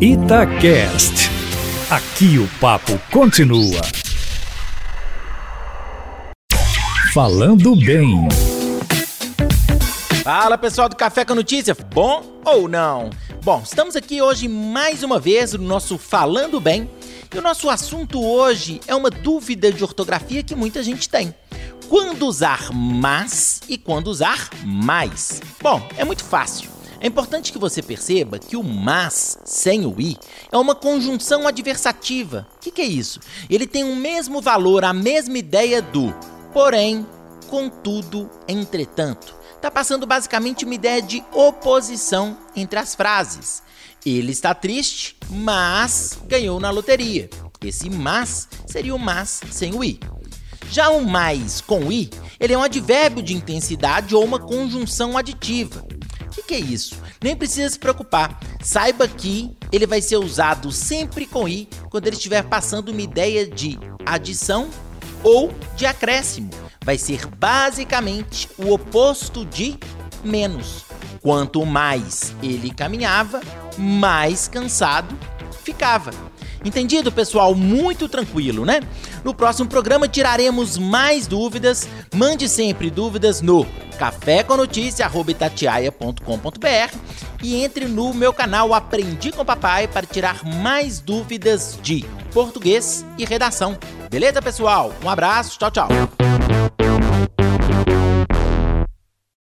Itacast. Aqui o papo continua. Falando bem. Fala pessoal do Café com Notícia, bom ou não? Bom, estamos aqui hoje mais uma vez no nosso Falando Bem e o nosso assunto hoje é uma dúvida de ortografia que muita gente tem quando usar mas e quando usar mais. Bom, é muito fácil. É importante que você perceba que o mas sem o i é uma conjunção adversativa. O que, que é isso? Ele tem o mesmo valor, a mesma ideia do porém, contudo, entretanto. Está passando basicamente uma ideia de oposição entre as frases. Ele está triste, mas ganhou na loteria. Esse mas seria o mas sem o i. Já o mais com i, ele é um advérbio de intensidade ou uma conjunção aditiva. Que é isso? Nem precisa se preocupar. Saiba que ele vai ser usado sempre com i quando ele estiver passando uma ideia de adição ou de acréscimo. Vai ser basicamente o oposto de menos. Quanto mais ele caminhava, mais cansado ficava. Entendido, pessoal? Muito tranquilo, né? No próximo programa tiraremos mais dúvidas. Mande sempre dúvidas no caféconoticia.com.br e entre no meu canal Aprendi com Papai para tirar mais dúvidas de português e redação. Beleza, pessoal? Um abraço, tchau, tchau.